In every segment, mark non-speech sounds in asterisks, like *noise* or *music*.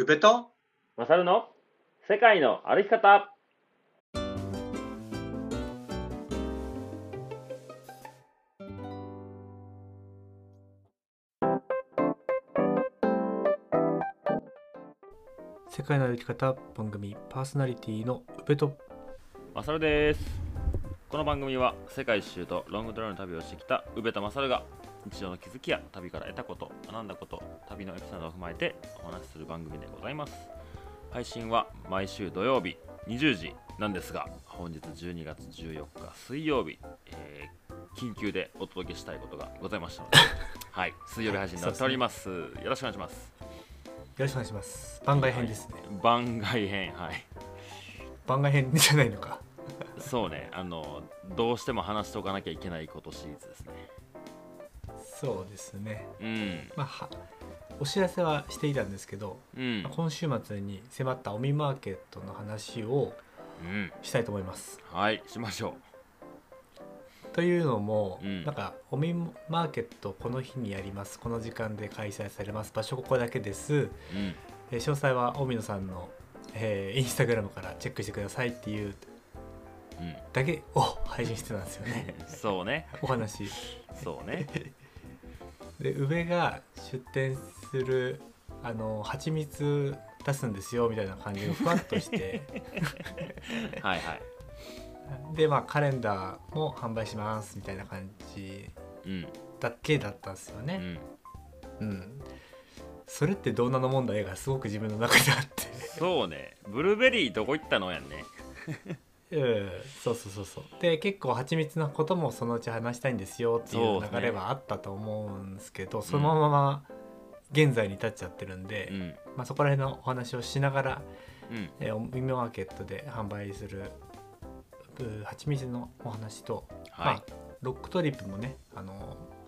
宇部と？マサルの？世界の歩き方。世界の歩き方番組パーソナリティの宇部と。マサルです。この番組は世界一周とロングトレーの旅をしてきた宇部とマサルが日常の気づきや旅から得たこと学んだこと旅のエピソードを踏まえてお話しする番組でございます。配信は毎週土曜日20時なんですが本日12月14日水曜日、えー緊急でお届けしたいことがございましたので *laughs* はい水曜日配信になっております,、よろしくお願いします。よろしくお願いします。番外編ですね、番外編はい。番外編じゃないのか。そうねあのどうしても話しておかなきゃいけないことシリーズですねそうですね。うん。まあはお知らせはしていたんですけど、うん。まあ今週末に迫ったオミマーケットの話をうん。したいと思います。はいしましょというのも、うん。なんかオミマーケットこの日にやります。この時間で開催されます。場所ここだけです、ううん。えー詳細はオミノさんの、えーインスタグラムからチェックしてくださいっていうだけを配信してたんですよね。う *laughs* んそうね。お話。そうねで宇部が出店するあの蜂蜜出すんですよみたいな感じがふわっとして。*laughs* はいはい。でまあカレンダーも販売しますみたいな感じうん。だけだったんですよね。うん。うん、それってどうなの問題がすごく自分の中であって。そうね。ブルーベリーどこ行ったのやんねうんそうそうそうそう。で結構蜂蜜のこともそのうち話したいんですよっていう流れはあったと思うんですけどそのまま現在に至っちゃってるんで、うん。まあ、そこら辺のお話をしながらうん。えー、オミマーケットで販売する蜂蜜のお話と、はい。まあ、ロックトリップもね、あのー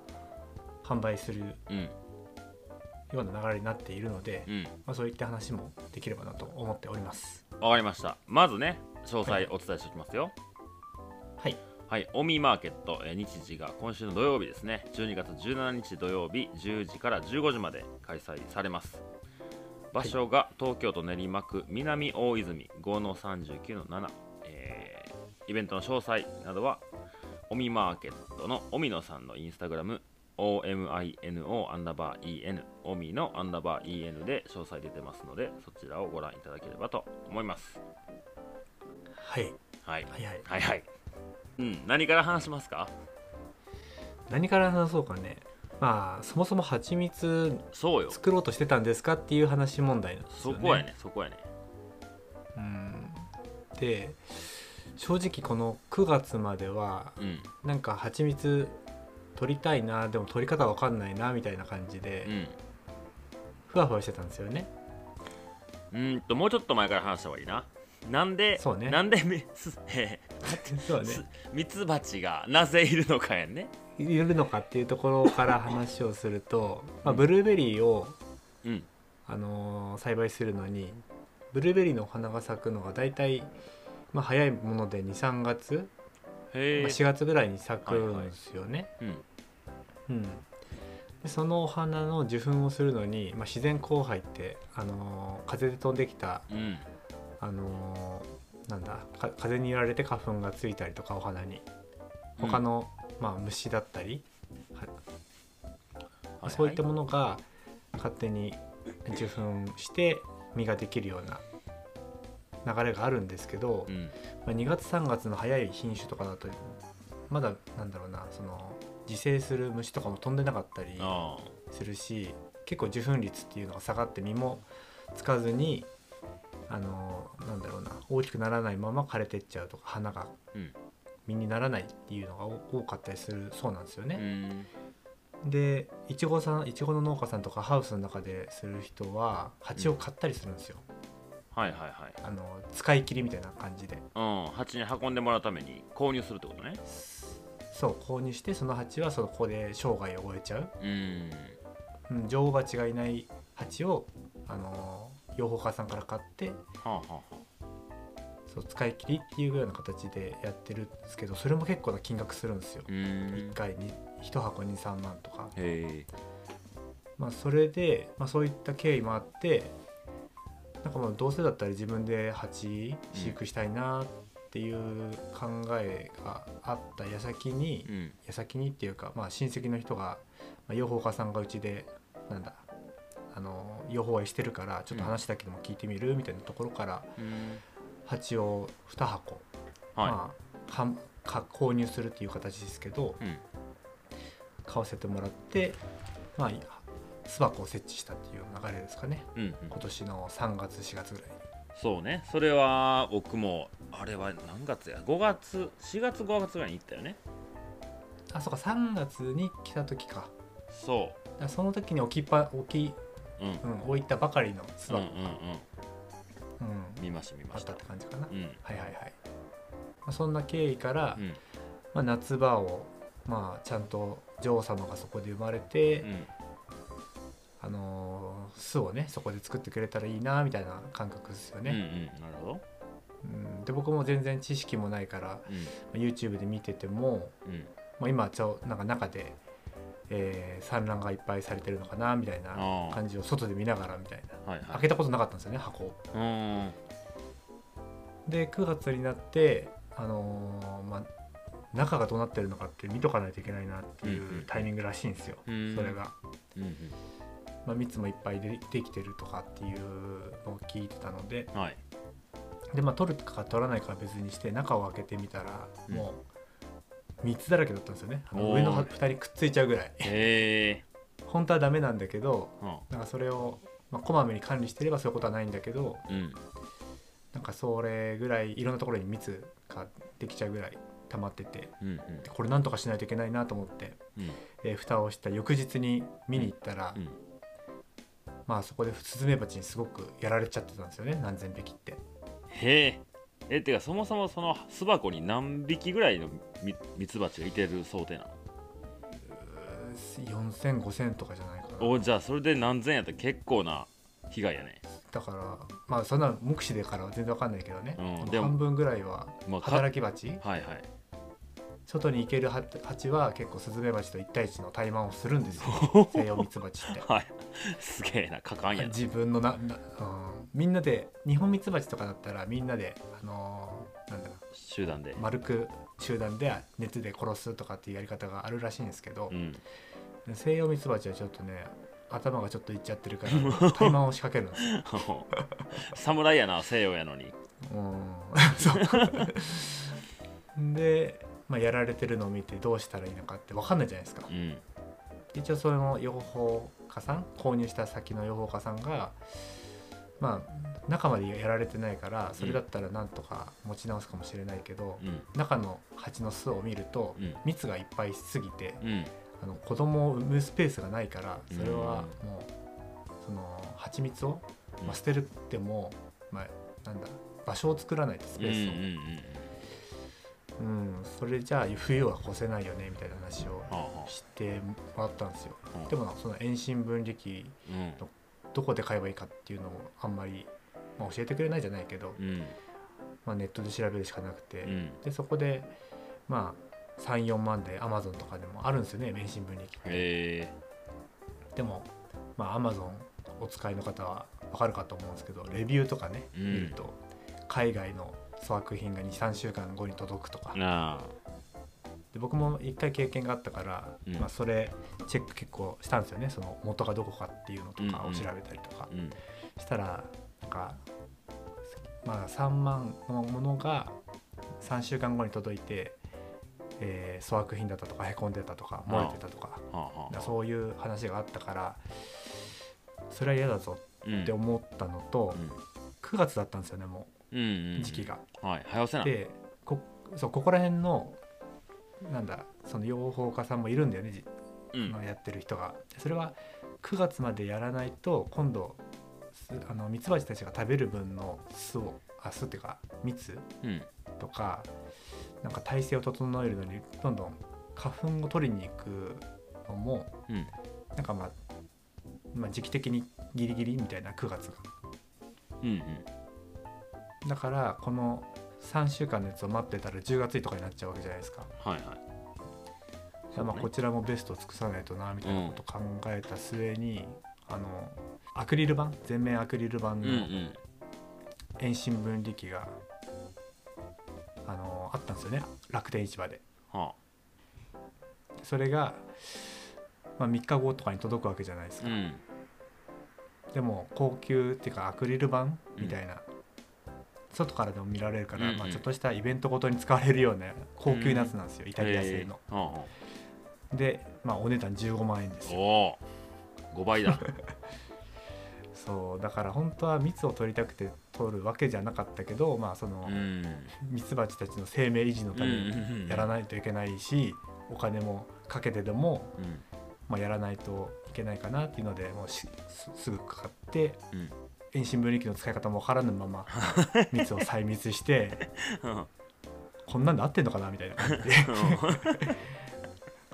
販売するうん。ような流れになっているので、うん。まあ、そういった話もできればなと思っております。わかりました。まずね詳細お伝えしておきますよ。はい、はい、オミマーケット、えー日時が今週の土曜日ですね。12月17日土曜日10時から15時まで開催されます。場所が東京都練馬区南大泉5の39の7、えーイベントの詳細などはオミマーケットのオミノさんのインスタグラム OMINO アンダーバー EN オミのアンダーバー EN で詳細出てますのでそちらをご覧いただければと思いますはい、はい。はいはい。はいはい。うん。何から話しますか？何から話そうかね。まあそもそも蜂蜜そうよ。作ろうとしてたんですかっていう話問題なんですよね。そこやねそこやねうん。で正直この9月まではうん。なんか蜂蜜取りたいなでも取り方わかんないなみたいな感じでうん。ふわふわしてたんですよね。うーんともうちょっと前から話した方がいいななんでそうね。なんでみす *laughs* えーミツバチがなぜいるのかやんね。いるのかっていうところから話をすると、*laughs* まあ、ブルーベリーを、うん。あのー栽培するのにブルーベリーの花が咲くのが大体、まあ、早いもので23月、まあ、へえ4月ぐらいに咲くんですよね。うん。うん、でそのお花の受粉をするのに、まあ、自然交配って、あのー風で飛んできた、うんあのーなんだか風に揺られて花粉がついたりとかお花に。他の、まあ、虫だったり、ははいそういったものが勝手に受粉して実ができるような流れがあるんですけど、うん。まあ、2月3月の早い品種とかだとまだなんだろうなその自生する虫とかも飛んでなかったりあ。するし結構受粉率っていうのが下がって実もつかずにあのなんだろうな大きくならないまま枯れてっちゃうとか花がうん実にならないっていうのが多多かったりするそうなんですようね。んでいちごさんいちごの農家さんとかハウスの中でする人は蜂を買ったりするんですよ。はいはいはいあの使い切りみたいな感じで。うん蜂に運んでもらうために購入するってことねそう購入してその蜂はそこで生涯を終えちゃう、うんうん、女王蜂がいない蜂をあの養蜂家さんから買ってはあはあはそう使い切りっていうような形でやってるんですけどそれも結構な金額するんですよ。う、ん。1回に1箱23万とか、まあ、それで、まあ、そういった経緯もあってなんかもうどうせだったら自分で蜂飼育したいなっていう考えがあった矢先に、うん。矢先にっていうか、まあ、親戚の人が、まあ、養蜂家さんがうちでなんだあの養蜂園してるからちょっと話だけでも聞いてみる？みたいなところからうん。蜂を2箱、はまあ、か購入するっていう形ですけどいうん。買わせてもらって、まあ、巣箱を設置したっていう流れですかね。うんうん。今年の3月4月ぐらいに。そうね。それは僕もあれは何月や？5月4月5月ぐらいに行ったよね。あそうか。3月に来た時か。そだからその時に置きっぱ置き、ううんうん、置いたばかりの巣うんうん箱うん。うん。見ました見ました。あったって感じかな、うん。はいはいはい、まあ、そんな経緯から、うん。まあ、夏場をまあちゃんと女王様がそこで生まれて、うん。あのー巣をねそこで作ってくれたらいいなみたいな感覚ですようんうん。ね、なるほど。うん。で僕も全然知識もないからうん。まあ YouTube で見てても、うん。まあ、今ちょなんか中で、えー産卵がいっぱいされてるのかなみたいな感じを外で見ながらみたいな。はいはい。開けたことなかったんですよね箱で9月になってあのーまあ中がどうなってるのかって見とかないといけないなっていうんうん。うタイミングらしいんですよ、うん。それが、うんまあ、蜜もいっぱいでできてるとかっていうのを聞いてたので。うんはい。で、まあ、取るか取らないかは別にして中を開けてみたらうん。もう蜜だらけだったんですよね。上の2人くっついちゃうぐらい。へえ本当はダメなんだけどうん。なんかそれを、まあ、こまめに管理してればそういうことはないんだけどうん。なんかそれぐらいいろんなところに蜜ができちゃうぐらい溜まっててうんでこれなんとかしないといけないなと思って、うん。えー蓋をした翌日に見に行ったら、うん。まあそこでスズメバチにすごくやられちゃってたんですよね何千匹って。へええてかそもそもその巣箱に何匹ぐらいのみミツバチがいてる想定な40005000とかじゃないかな。のおじゃあそれで何千やったら結構な被害やね。だからまあそんな目視でからは全然わかんないけどね、うんでも半分ぐらいは働き蜂。はいはい。外に行けるは蜂は結構スズメバチと1対1の対マンをするんですよ。*laughs* 西洋ミツバチって。はい。すげえな果敢やな。自分のなな、うん、みんなで日本ミツバチとかだったらみんなであのーなんだろう。集団で。丸く集団で熱で殺すとかっていうやり方があるらしいんですけどう、ん。西洋ミツバチはちょっとね頭がちょっといっちゃってるから *laughs* 怠慢を仕掛けるんですよ。*laughs* 侍やな西洋やのに。うん。*laughs* で、まあ、やられてるのを見てどうしたらいいのかって分かんないじゃないですか。う。ん。一応その養蜂家さん購入した先の養蜂家さんがまあ中までやられてないからそれだったらなんとか持ち直すかもしれないけど、うん。中の蜂の巣を見るとうん。蜜がいっぱいしすぎてうん。あの子供を産むスペースがないからそれはうんもうその蜂蜜を、うん。まあ、捨てるっても、まあ、なんだ場所を作らないとスペースを、うんそれじゃあ冬は越せないよねみたいな話をしてもらったんですよ。あ。でもその遠心分離機うんどこで買えばいいかっていうのをあんまり、まあ、教えてくれないじゃないけど、うん。まあ、ネットで調べるしかなくて、うん。でそこでまあ34万で Amazon とかでもあるんですよね遠心分離機って。でもまあ Amazon お使いの方はわかるかと思うんですけどレビューとかね、うん。見ると海外の粗悪品が23週間後に届くとかで僕も一回経験があったから、うん。まあ、それチェック結構したんですよね。その元がどこかっていうのとかうんうん。を調べたりとか、うん。したらなんかまあ3万のものが3週間後に届いて、えー粗悪品だったとかへこんでたとか漏れてたとか、そういう話があったからそれは嫌だぞうん。って思ったのと、9月だったんですよねもう。んうんううん。時期が。はい。早せなでこそうここら辺のなんだその養蜂家さんもいるんだよね、じうん。まあやってる人が。それは9月までやらないと今度すあのミツバチたちが食べる分の巣をあ巣っていうか蜜うん。とかなんか体勢を整えるのにどんどん花粉を取りに行くのもうん。なんかまあ、まあ、時期的にギリギリみたいな9月が。うんうん。だからこの3週間のやつを待ってたら10月とかになっちゃうわけじゃないですか。はいはい。じゃあまあこちらもベストを尽くさないとなみたいなことを考えた末に、あのアクリル板全面アクリル板のうんうん遠心分離機があのあったんですよね。楽天市場で。はそれが、まあ、3日後とかに届くわけじゃないですか、あうん。でも高級っていうかアクリル板みたいな、外からでも見られるから、うんうん。まあ、ちょっとしたイベントごとに使われるような高級なやつなんですよ、イタリア製の、へー。はで、まあ、お値段15万円であすよ。おお5倍だ。*laughs* そうだから本当は蜜を取りたくて取るわけじゃなかったけどまあそのうん。ミツバチたちの生命維持のためににやらないといけないし、お金もかけてでも、うん。まあ、やらないといけないかなっていうのでもうすぐかかってうん遠心分離機の使い方も分からぬまま *laughs* 蜜を採蜜してうん。こんなんで合ってんのかなみたいな感じで。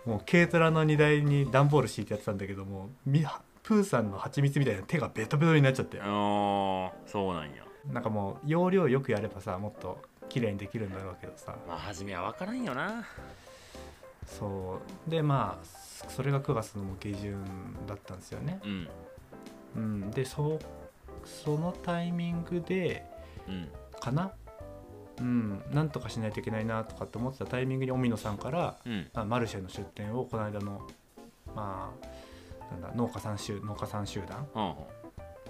*laughs* もう軽トラの荷台に段ボール敷いてやってたんだけどもみプーさんの蜂蜜みたいな手がベトベトになっちゃって。そうなんや。なんかもう容量よくやればさもっと綺麗にできるんだろうけどさ。まあ初めは分からんよな。そう。でまあそれが9月の下旬だったんですよね、うん。うん、でそそのタイミングでうんかな？うんなんとかしないといけないなとかって思ってたタイミングに荻野さんからうん。まあマルシェの出店をこの間のまあなんだ農家さん集農家さん集団は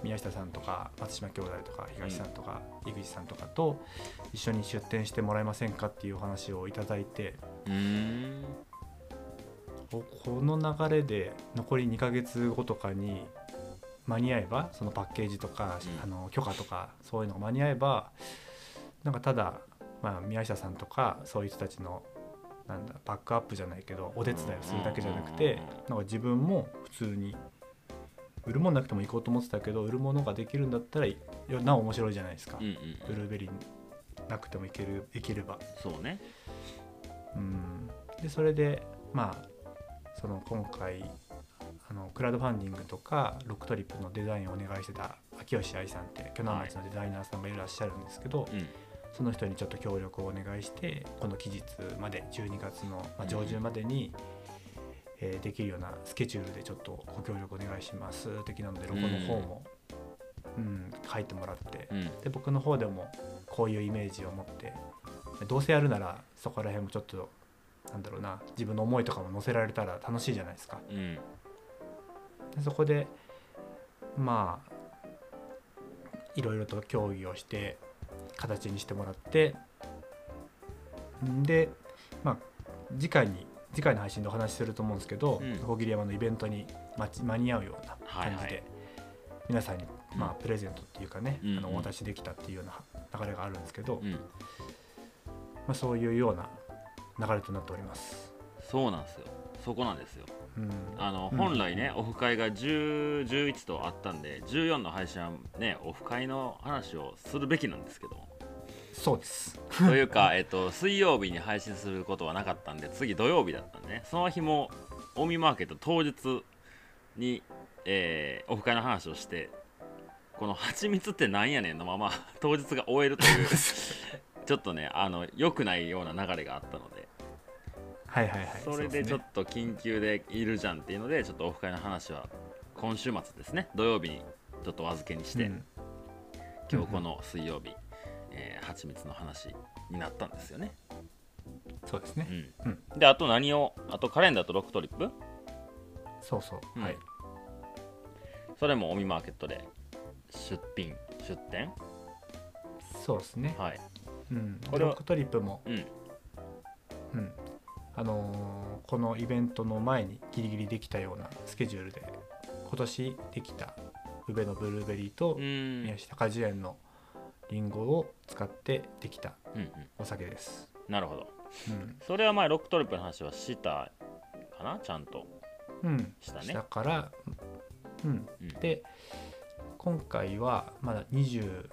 宮下さんとか松島兄弟とか東さんとか井口さんとかと一緒に出店してもらえませんかっていうお話をいただいてあうーん。ここの流れで残り2ヶ月後とかに間に合えばそのパッケージとか、うん。あの許可とかそういうのが間に合えばなんかただ、まあ、宮下さんとかそういう人たちのなんだバックアップじゃないけどお手伝いをするだけじゃなくてなんか自分も普通に売るもんなくても行こうと思ってたけど売るものができるんだったらなお面白いじゃないですか、うんうんブルーベリーなくてもいけるいければ。そうね。うん。でそれでまあその今回あのクラウドファンディングとかロックトリップのデザインをお願いしてた秋吉愛さんって鋸南町のデザイナーさんがいらっしゃるんですけど、うん。その人にちょっと協力をお願いしてこの期日まで12月の、まあ、上旬までに、えーできるようなスケジュールでちょっとご協力お願いします的なのでロゴの方も、うん。書いてもらってうん。で僕の方でもこういうイメージを持ってどうせやるならそこら辺もちょっとなんだろうな自分の思いとかも載せられたら楽しいじゃないですか。うん。でそこでまあいろいろと協議をして形にしてもらってんでまあ次回に次回の配信でお話しすると思うんですけどうん。小桐山のイベントに間に合うような感じで、はい。はい皆さんに、まあ、プレゼントっていうかね、うんあのお渡しできたっていうような流れがあるんですけど、うん。まあ、そういうような流れとなっております。そうなんですよ。そこなんですよ。うんあのうん。本来ね、オフ会が10、11とあったんで14の配信はねオフ会の話をするべきなんですけどそうです。*laughs* というか、えっと、水曜日に配信することはなかったんで次土曜日だったんでね。その日もオミマーケット当日に、えーオフ会の話をしてこの蜂蜜ってなんやねんのまま当日が終えるという *laughs* ちょっとねあの良くないような流れがあったのではいはいはい。それでちょっとと緊急でいるじゃんっていうのでちょっとオフ会の話は今週末ですね土曜日にちょっとお預けにして、うん今日この水曜日、えー、蜂蜜の話になったんですよね、そうですね。うんうんであと何をあとカレンダーとロックトリップ？そうそう。うんはい。それもオミマーケットで出品出店？そうですね。はいうん。これはロックトリップも、うんうん。あのーこのイベントの前にギリギリできたようなスケジュールで今年できた宇部のブルーベリーと宮下果樹園のリンゴを使ってできたうんうん。お酒です。なるほど。うん。それは前ロックトリップの話はしたかな？ちゃんと。うん。したね。下から、うん。うん。で今回はまだ2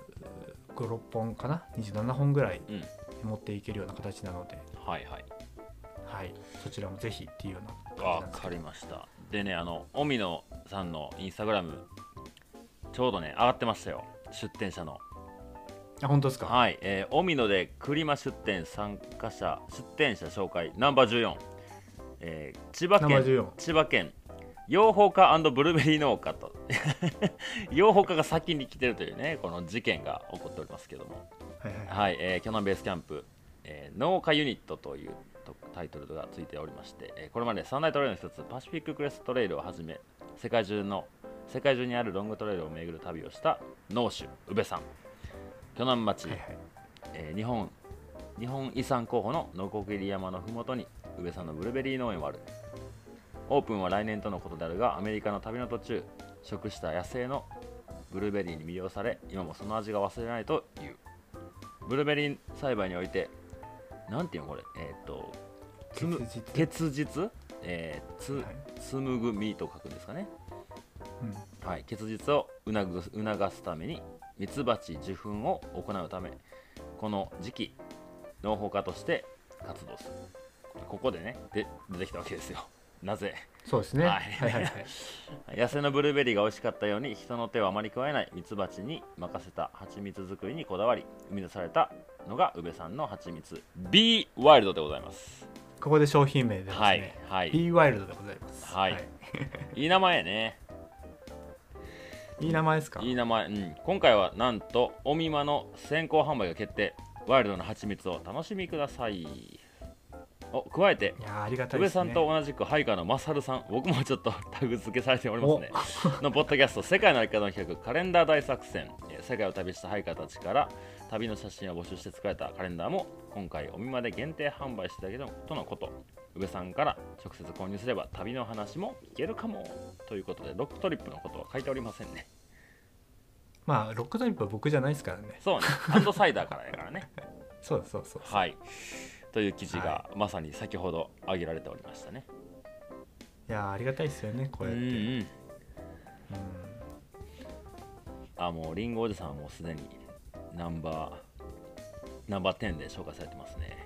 5 6本かな？27本ぐらいうん。持っていけるような形なので、はいはいはい、そちらもぜひっていうようなわかりました。でねあのオミノさんのインスタグラムちょうどね上がってましたよ。出店者の。あ本当ですか？はい、えー、で栗間出店参加者出店者紹介ナンバー14、えー千葉県14千葉県養蜂家ブルーベリー農家と。*laughs* 養蜂家が先に来てるというねこの事件が起こっておりますけども。はいはいはい、えー、キャノンベースキャンプ、えー農家ユニットというとタイトルがついておりまして、えーこれまで三大トレイルの一つパシフィッククレストトレイルをはじめ世界中の世界中にあるロングトレイルを巡る旅をした農主宇部さん。鋸南町、はいはい。えー日本日本遺産候補のノコギリ山のふもとに宇部さんのブルーベリー農園はある。オープンは来年とのことであるがアメリカの旅の途中食した野生のブルーベリーに魅了され今もその味が忘れないという。ブルーベリー栽培においてなんていうのこれえーっ、とつむ結実えーつはい。紡ぐ実と書くんですかね。うん。はい、結実を促す促すためにミツバチ受粉を行うためこの時期農法家として活動する。ここでねで出てきたわけですよ。なぜ？そうですね。ははいいはいはい。*laughs* 野生のブルーベリーが美味しかったように人の手をあまり加えないミツバチに任せた蜂蜜作りにこだわり生み出されたのが宇部さんの蜂蜜。B ワイルドでございます。ここで商品名でですはいねはい。B ワイルドでございます。はい。い。*laughs* い名前やね。いい名前ですか？いい名前、うん、今回はなんとおみまの先行販売が決定。ワイルドな蜂蜜を楽しみくださいお加えていやーありがたいね。さんと同じくハイカーのマサルさん僕もちょっとタグ付けされておりますね。*laughs* のポッドキャスト「世界の歩き方の企画カレンダー大作戦」えー世界を旅したハイカーたちから旅の写真を募集して作られたカレンダーも今回おみまで限定販売していただけるとのこと。宇部さんから直接購入すれば旅の話も聞けるかも。ということでロックトリップのことは書いておりませんね。まあロックトリップは僕じゃないですからね。そうね。ハンドサイダーからやからね。*laughs* そうそうそうそう。はいという記事がまさに先ほど挙げられておりましたね、いやーありがたいですよねこうやって。うんうん。うんあもうリンゴおじさんはもうすでにナンバーナンバー10で紹介されてますね。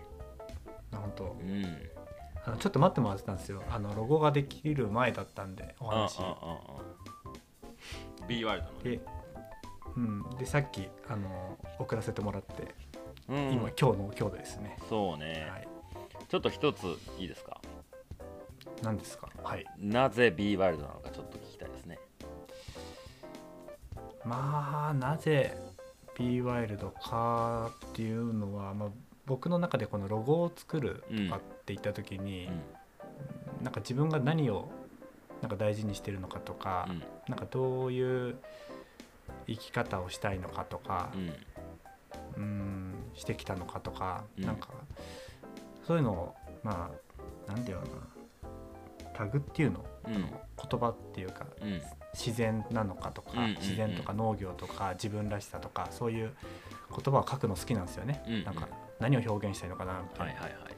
本当。うん。あのちょっと待ってもらってたんですよ。あのロゴができる前だったんでお話。B ワイルドのね。で,、うん、でさっきあの送らせてもらって、うん。今今日の今日ですね、そうね、はい。ちょっと一ついいですか？何ですか？はい。なぜ B ワイルドなのかちょっと聞きたいですね。まあなぜ B ワイルドかっていうのは、まあ、僕の中でこのロゴを作るとかって言った時に、うん。なんか自分が何をなんか大事にしてるのかとか、うん。なんかどういう生き方をしたいのかとかう、ん。うん、してきたのかとか、うん。なんかそういうのをまあなんていうのかなタグっていうのうん。言葉っていうかうん。自然なのかとか、うんうんうん。自然とか農業とか自分らしさとかそういう言葉を書くの好きなんですよね、うんうん。なんか何を表現したいのかなみたいな、はいはいは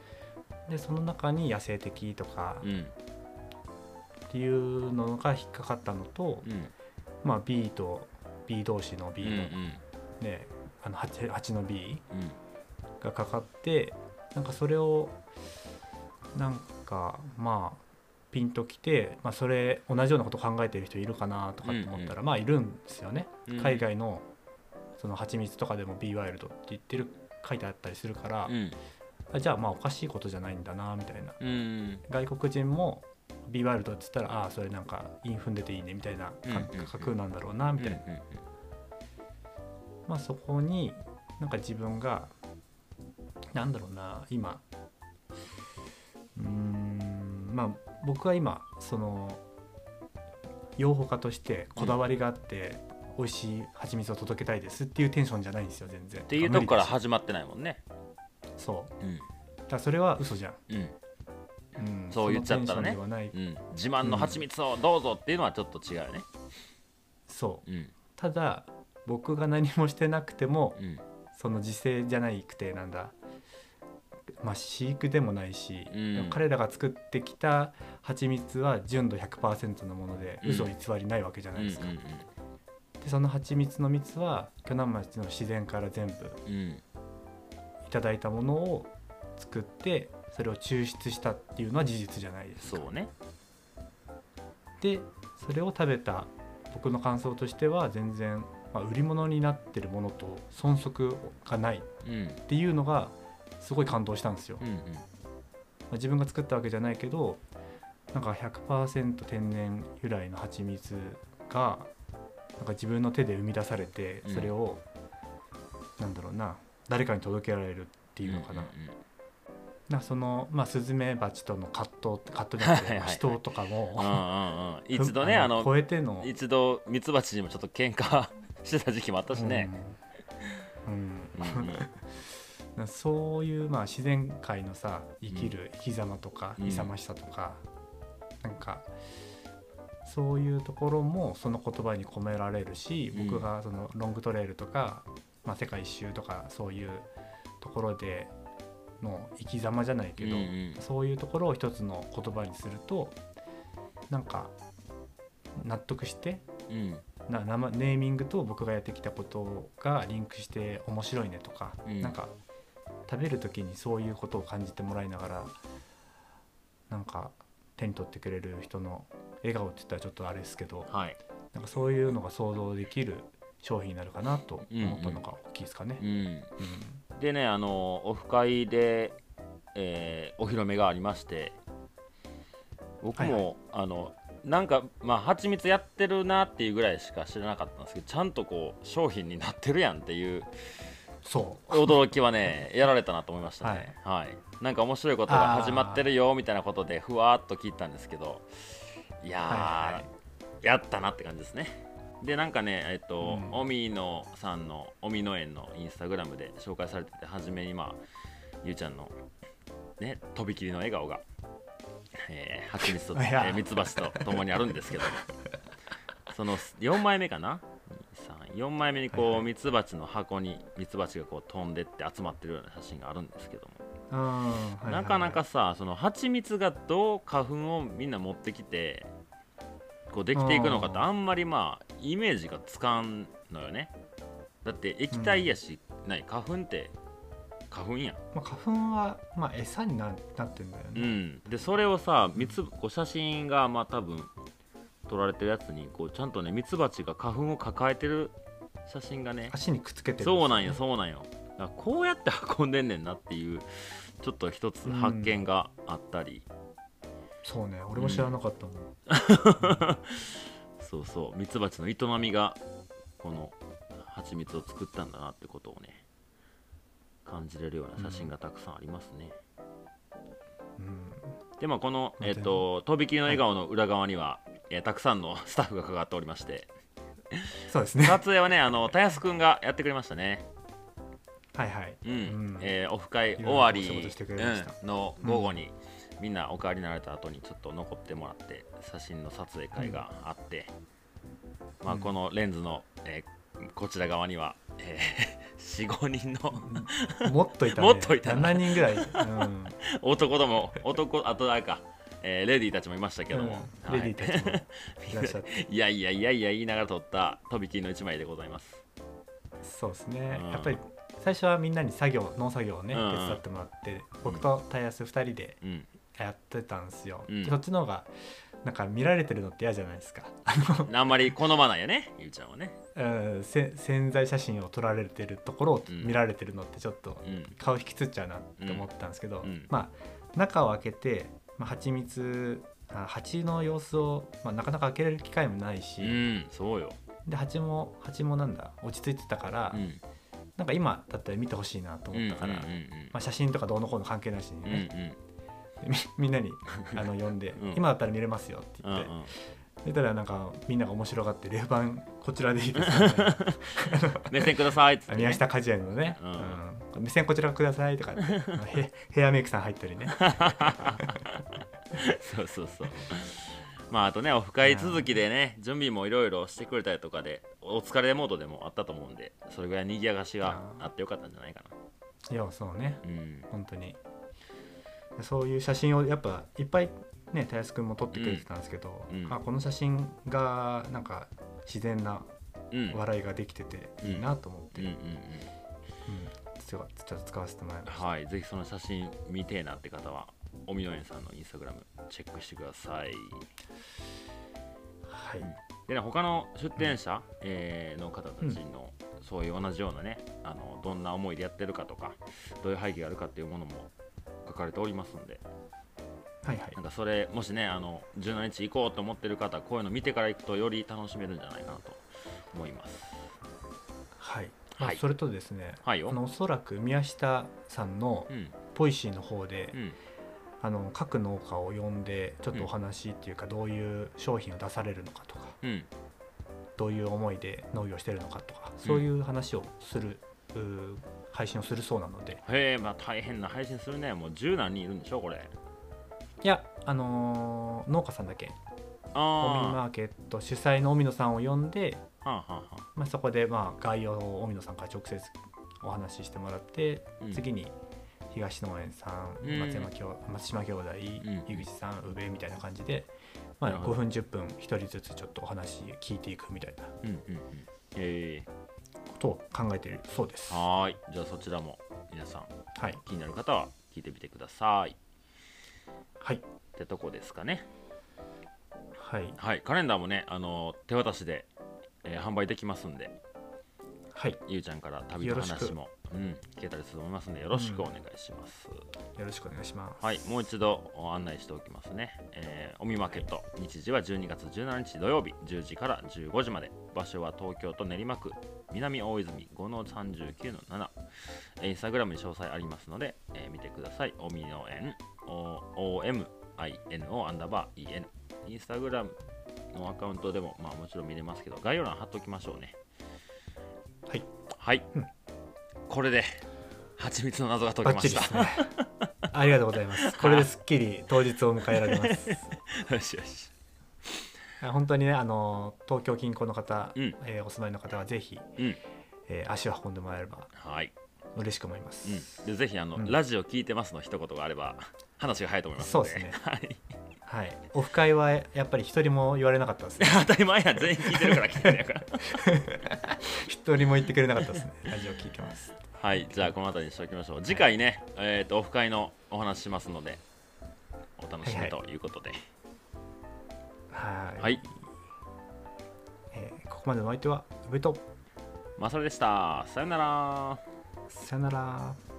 い。でその中に野生的とかうん。っていうのが引っかかったのと、うん。まあ B と B 同士の B の、うんうん。ねあの 8, 8の B うん。がかかってなんかそれをなんかまあピンときて、まあ、それ同じようなこと考えてる人いるかなとかって思ったら、まあいるんですよね、うん。海外のその蜂蜜とかでも B ワイルドって言ってる書いてあったりするから、うん。あじゃあまあおかしいことじゃないんだなみたいな。うん外国人も B ワイルドって言ったらああそれなんか韻踏んでていいねみたいなうんうんうん。感覚なんだろうなみたいな、うんうんまあそこになんか自分がなんだろうな今。うーんまあ僕は今その養蜂家としてこだわりがあって、美味しい蜂蜜を届けたいですっていうテンションじゃないんですよ全然。っていうとこから始まってないもんね。そう。うん。だそれは嘘じゃん、うん。うん、そう言っちゃったらね。うん。自慢の蜂蜜をどうぞっていうのはちょっと違うよね。そう。うん。ただ僕が何もしてなくてもうん。その自生じゃないくてなんだ。まあ飼育でもないし、うん。彼らが作ってきた蜂蜜は純度100%のものでうん。嘘偽りないわけじゃないですか、うんでその蜂蜜の蜜は鋸南町の自然から全部いただいたものを作ってそれを抽出したっていうのは事実じゃないですか。そうね。でそれを食べた僕の感想としては全然、まあ、売り物になってるものと遜色がないっうん。ていうのがすごい感動したんですよ、うんうん。まあ自分が作ったわけじゃないけどなんか100%天然由来の蜂蜜がなんか自分の手で生み出されてうん。それを、なんだろうな誰かに届けられるっていうのかな,、なそのまあスズメバチとの葛藤葛藤じゃなくてはいはいはい。人とかもうんうんうん。一度ねあの超えての。一度ミツバチにもちょっと喧嘩してた時期もあったしね、うん、うん。*laughs* そういうまあ自然界のさ生きる生き様とかうん。勇ましさとか、なんかそういうところもその言葉に込められるし、うん。僕がそのロングトレイルとか、まあ、世界一周とかそういうところでの生き様じゃないけど、うんうん。そういうところを一つの言葉にするとなんか納得してうん。な生ネーミングと僕がやってきたことがリンクして面白いねとか、うん。なんか食べる時にそういうことを感じてもらいながらなんか手に取ってくれる人の笑顔って言ったらちょっとあれですけどはい、なんかそういうのが想像できる商品になるかなと思ったのが大きいですかね。うん、うん。でねあのオフ会で、えーお披露目がありまして僕も、はいはあのなんかまあ蜂蜜やってるなっていうぐらいしか知らなかったんですけどちゃんとこう商品になってるやんっていうそう。驚きはね *laughs* やられたなと思いましたね。はい、なんか面白いことが始まってるよみたいなことでふわーっと聞いたんですけどいやー、はいはい。やったなって感じですね。でなんかねえっと、うん。おみのさんのおみの園のインスタグラムで紹介されてて初めにまあゆうちゃんのねとびきりの笑顔がえー、蜂蜜と、えいや。ー、蜜蜂と共にあるんですけど *laughs* その4枚目かな？4枚目にこう、ミツバチの箱にミツバチがこう飛んでって集まってるような写真があるんですけども、なかなかさその蜂蜜がどう花粉をみんな持ってきてこうできていくのかってあんまりまあイメージがつかんのよね。だって液体やし、ない。花粉って花粉やん。まあ、花粉は、まあ、餌にななってんだようね。ん、でそれをさみつこう写真がまあ多分撮られてるやつにこうちゃんとねミツバチが花粉を抱えてる写真がね足にくっつけてる。そうなんようそうなんよ。こうやって運んでんねんなっていうちょっと一つ発見があったり、そうね俺も知らなかったもん、*laughs* そうそうミツバチの営みがこの蜂蜜を作ったんだなってことをね感じれるような写真がたくさんありますね、うん。でまあこの、まあえっととびきりの笑顔の裏側には、えーたくさんのスタッフが関わっておりまして。そうですね。撮影はねあのたやすくんがやってくれましたね。はいはい。うん、うん。えーオフ会終わりうん。の午後に、みんなお帰りになられた後にちょっと残ってもらって写真の撮影会があって、まあ、うんこのレンズの、えーこちら側には、えー、45人のもっといたね。もっといたな7人ぐらい、*laughs* うん。男ども男あと誰か、えーレディーたちもいましたけども、うん。レディーたちもいらっしゃって。*laughs* いやいやいやいや言いながら撮ったとびきりの一枚でございます。そうですね、うん。やっぱり最初はみんなに作業農作業をね、うん。手伝ってもらって僕とタイヤス2人でうん。やってたんですよ、そっちの方がなんか見られてるのって嫌じゃないですか。*laughs* あんまり好まないよねゆうちゃんはね。うんせ潜在写真を撮られてるところをうん。見られてるのってちょっとうん。顔引きつっちゃうなって思ったんですけど、うん。まあ中を開けて、まあ、蜂蜜あ蜂の様子を、まあ、なかなか開けれる機会もないし、うんそうよ、で蜂も蜂もなんだ落ち着いてたから、うん、なんか今だったら見てほしいなと思ったから、うんうんうんうんまあ、写真とかどうのこうの関係なしにうんね、みみんなに *laughs* あの呼んで、うん。今だったら見れますよってうんうん。言って、そしたらなんかみんなが面白がってレフ板こちらでいいですよね *laughs* 目線くださいって、ね、宮下果樹園のね、うん。うん目線こちらくださいとかヘヘアメイクさん入ったりね。*laughs* そうそうそう。まああとねオフ会続きでね準備もいろいろしてくれたりとかでお疲れモードでもあったと思うんでそれぐらい賑やかしがあってよかったんじゃないかな。いやそうね。うん。本当にそういう写真をやっぱいっぱいねたやすくんも撮ってくれてたんですけど、うん。うんあこの写真がなんか自然なうん。笑いができてていいなと思って、うんうんうんうん。ちょっと使わせてもらいました、はいぜひその写真見てえなって方はおみのえんさんのインスタグラムチェックしてください。はい。でね他の出店者、えーの方たちの、そういう同じようなねあのどんな思いでやってるかとかどういう背景があるかっていうものも書かれておりますんで。はいはい。なんかそれもしねあの17日行こうと思ってる方こういうの見てから行くとより楽しめるんじゃないかなと思います。はい、まあはいそれとですねはいよ。あのおそらく宮下さんのうん。ポイシーの方で、うん。あの各農家を呼んでちょっとお話っていうかどういう商品を出されるのかとか、うん。どういう思いで農業してるのかとかそういう話をする、配信をするそうなので。へえまあ大変な配信するね。もう十何人いるんでしょこれ。いやあのー農家さんだけ。あオミマーケット主催の荻野さんを呼んで、あはあはあ。はまあ、そこでまあ概要を荻野さんから直接お話ししてもらって、うん。次に東農園さんうん。松山兄松島兄弟、ん。井口さん宇部みたいな感じで、まあ、5なるほど。分10分1人ずつちょっとお話聞いていくみたいな。うんうんうん。え。ことを考えているそうです。ー、。はーい。じゃあそちらも皆さんはい、気になる方は聞いてみてください。はい。ってとこですかね。はい。はい。カレンダーもねあの手渡しで、えー販売できますんで。はい、ゆうちゃんから旅の話も、うん、聞けたりすると思いますのでよろしくお願いします、よろしくお願いします。はい。もう一度お案内しておきますね、えー、おみマーケット日時は12月17日土曜日10時から15時まで。場所は東京都練馬区南大泉5-39の7えーインスタグラムに詳細ありますので、えー見てください。おみの園 OMINO アンダーバー EN インスタグラムのアカウントでも、まあ、もちろん見れますけど概要欄貼っておきましょうね。はい、はい、うん。これで蜂蜜の謎が解バけました。ありがとうございます。これですっきり当日を迎えられます。*laughs* よしよし本当にね、あの東京近郊の方、うん。えーお住まいの方はぜひ、うん。えー足を運んでもらえればはい、嬉しく思います。うん、でぜひあの、うん。ラジオ聞いてますの一言があれば話が早いと思いますので。そうですね。はい、はい、オフ会はやっぱり一人も言われなかったですね。*laughs* 当たり前や全員聞いてるから聞いてるやから。*laughs* 一人も言ってくれなかったですね。ラジオ聞いてます。はい。じゃあこの辺りにしておきましょう。次回ね、えー、とオフ会のお話しますのでお楽しみということで、はい。はいえーここまでのお相手は、上と、まあそれでした。さよなら。さよなら。